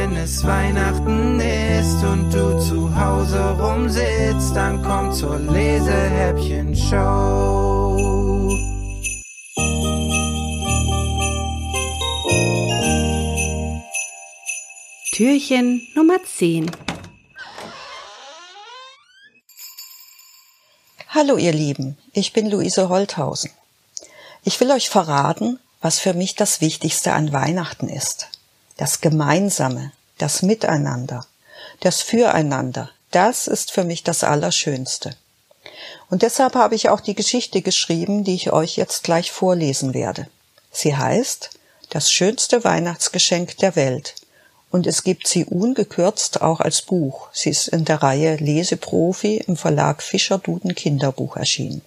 wenn es Weihnachten ist und du zu Hause rumsitzt, dann komm zur Lesehäppchen-Show. Türchen Nummer 10 Hallo ihr Lieben, ich bin Luise Holthausen. Ich will euch verraten, was für mich das Wichtigste an Weihnachten ist. Das Gemeinsame, das Miteinander, das Füreinander, das ist für mich das Allerschönste. Und deshalb habe ich auch die Geschichte geschrieben, die ich euch jetzt gleich vorlesen werde. Sie heißt Das schönste Weihnachtsgeschenk der Welt und es gibt sie ungekürzt auch als Buch. Sie ist in der Reihe Leseprofi im Verlag Fischer Duden Kinderbuch erschienen.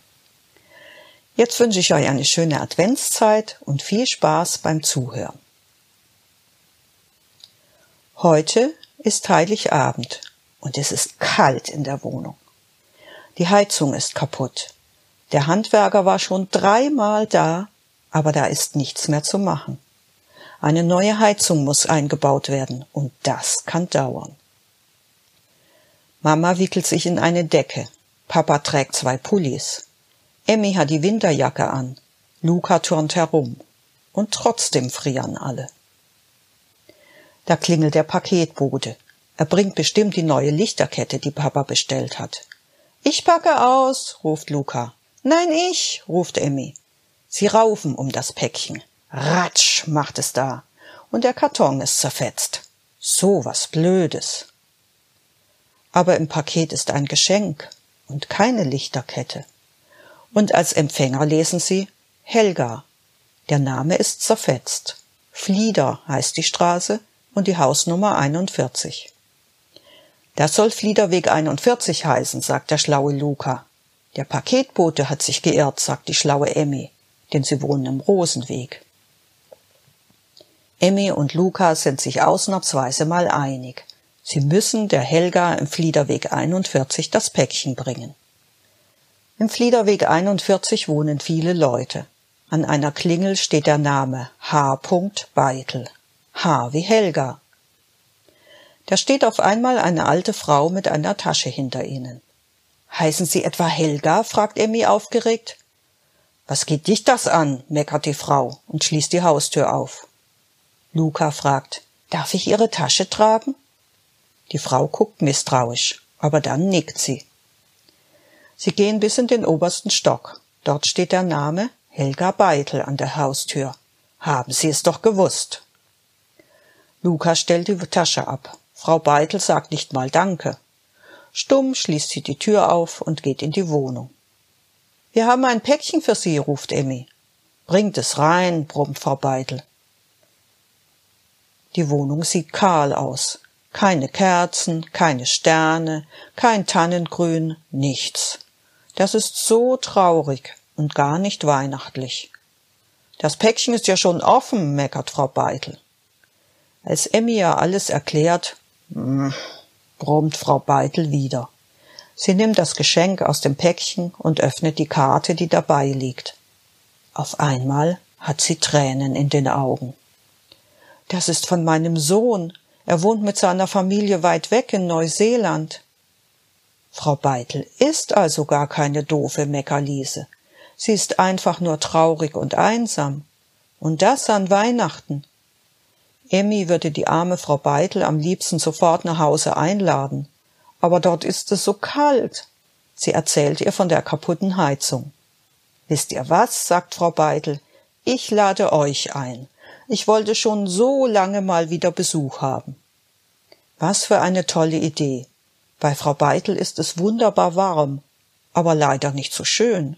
Jetzt wünsche ich euch eine schöne Adventszeit und viel Spaß beim Zuhören. Heute ist Heiligabend und es ist kalt in der Wohnung. Die Heizung ist kaputt. Der Handwerker war schon dreimal da, aber da ist nichts mehr zu machen. Eine neue Heizung muss eingebaut werden und das kann dauern. Mama wickelt sich in eine Decke. Papa trägt zwei Pullis. Emmy hat die Winterjacke an. Luca turnt herum. Und trotzdem frieren alle. Da klingelt der Paketbote. Er bringt bestimmt die neue Lichterkette, die Papa bestellt hat. Ich packe aus, ruft Luca. Nein, ich, ruft Emmy. Sie raufen um das Päckchen. Ratsch macht es da. Und der Karton ist zerfetzt. So was Blödes. Aber im Paket ist ein Geschenk und keine Lichterkette. Und als Empfänger lesen Sie Helga. Der Name ist zerfetzt. Flieder heißt die Straße und die Hausnummer 41. Das soll Fliederweg 41 heißen, sagt der schlaue Luca. Der Paketbote hat sich geirrt, sagt die schlaue Emmy, denn sie wohnen im Rosenweg. Emmy und Luca sind sich ausnahmsweise mal einig. Sie müssen der Helga im Fliederweg 41 das Päckchen bringen. Im Fliederweg 41 wohnen viele Leute. An einer Klingel steht der Name H. Beitel. H wie Helga. Da steht auf einmal eine alte Frau mit einer Tasche hinter ihnen. Heißen Sie etwa Helga? fragt Emmy aufgeregt. Was geht dich das an? meckert die Frau und schließt die Haustür auf. Luca fragt, darf ich Ihre Tasche tragen? Die Frau guckt misstrauisch, aber dann nickt sie. Sie gehen bis in den obersten Stock. Dort steht der Name Helga Beitel an der Haustür. Haben Sie es doch gewusst. Luca stellt die Tasche ab. Frau Beitel sagt nicht mal Danke. Stumm schließt sie die Tür auf und geht in die Wohnung. Wir haben ein Päckchen für Sie, ruft Emmy. Bringt es rein, brummt Frau Beitel. Die Wohnung sieht kahl aus. Keine Kerzen, keine Sterne, kein Tannengrün, nichts. Das ist so traurig und gar nicht weihnachtlich. Das Päckchen ist ja schon offen, meckert Frau Beitel. Als Emmy ihr alles erklärt, hm, brummt Frau Beitel wieder. Sie nimmt das Geschenk aus dem Päckchen und öffnet die Karte, die dabei liegt. Auf einmal hat sie Tränen in den Augen. Das ist von meinem Sohn. Er wohnt mit seiner Familie weit weg in Neuseeland. Frau Beitel ist also gar keine doofe Meckerliese. Sie ist einfach nur traurig und einsam. Und das an Weihnachten. Emmy würde die arme Frau Beitel am liebsten sofort nach Hause einladen. Aber dort ist es so kalt. Sie erzählt ihr von der kaputten Heizung. Wisst ihr was? sagt Frau Beitel. Ich lade euch ein. Ich wollte schon so lange mal wieder Besuch haben. Was für eine tolle Idee. Bei Frau Beitel ist es wunderbar warm, aber leider nicht so schön.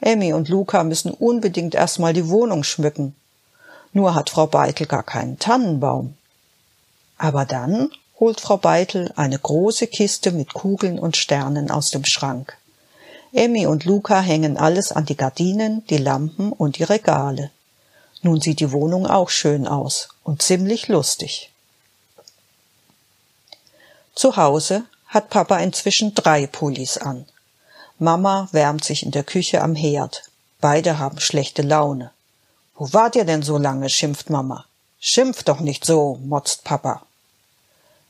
Emmy und Luca müssen unbedingt erstmal die Wohnung schmücken. Nur hat Frau Beitel gar keinen Tannenbaum. Aber dann holt Frau Beitel eine große Kiste mit Kugeln und Sternen aus dem Schrank. Emmy und Luca hängen alles an die Gardinen, die Lampen und die Regale. Nun sieht die Wohnung auch schön aus und ziemlich lustig. Zu Hause hat Papa inzwischen drei Pullis an. Mama wärmt sich in der Küche am Herd. Beide haben schlechte Laune. Wo wart ihr denn so lange? schimpft Mama. Schimpft doch nicht so, motzt Papa.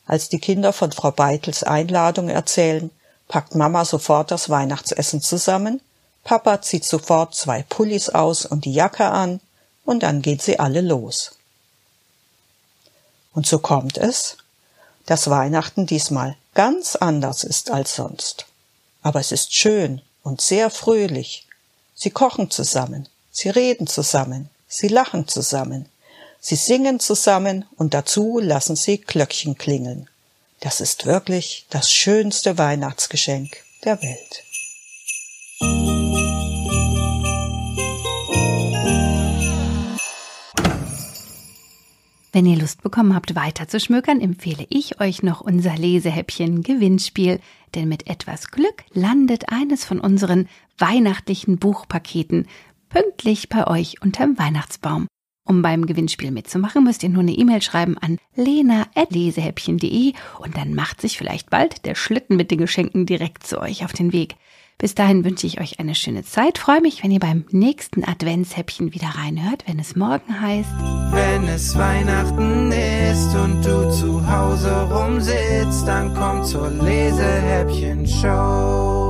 Als die Kinder von Frau Beitels Einladung erzählen, packt Mama sofort das Weihnachtsessen zusammen, Papa zieht sofort zwei Pullis aus und die Jacke an, und dann gehen sie alle los. Und so kommt es, dass Weihnachten diesmal ganz anders ist als sonst. Aber es ist schön und sehr fröhlich. Sie kochen zusammen, sie reden zusammen, sie lachen zusammen, sie singen zusammen und dazu lassen sie Glöckchen klingeln. Das ist wirklich das schönste Weihnachtsgeschenk der Welt. Wenn ihr Lust bekommen habt, weiter zu schmökern, empfehle ich euch noch unser Lesehäppchen Gewinnspiel, denn mit etwas Glück landet eines von unseren weihnachtlichen Buchpaketen pünktlich bei euch unterm Weihnachtsbaum. Um beim Gewinnspiel mitzumachen, müsst ihr nur eine E-Mail schreiben an lena.lesehäppchen.de und dann macht sich vielleicht bald der Schlitten mit den Geschenken direkt zu euch auf den Weg. Bis dahin wünsche ich euch eine schöne Zeit. Freue mich, wenn ihr beim nächsten Adventshäppchen wieder reinhört, wenn es morgen heißt. Wenn es Weihnachten ist und du zu Hause rumsitzt, dann komm zur Lesehäppchen-Show.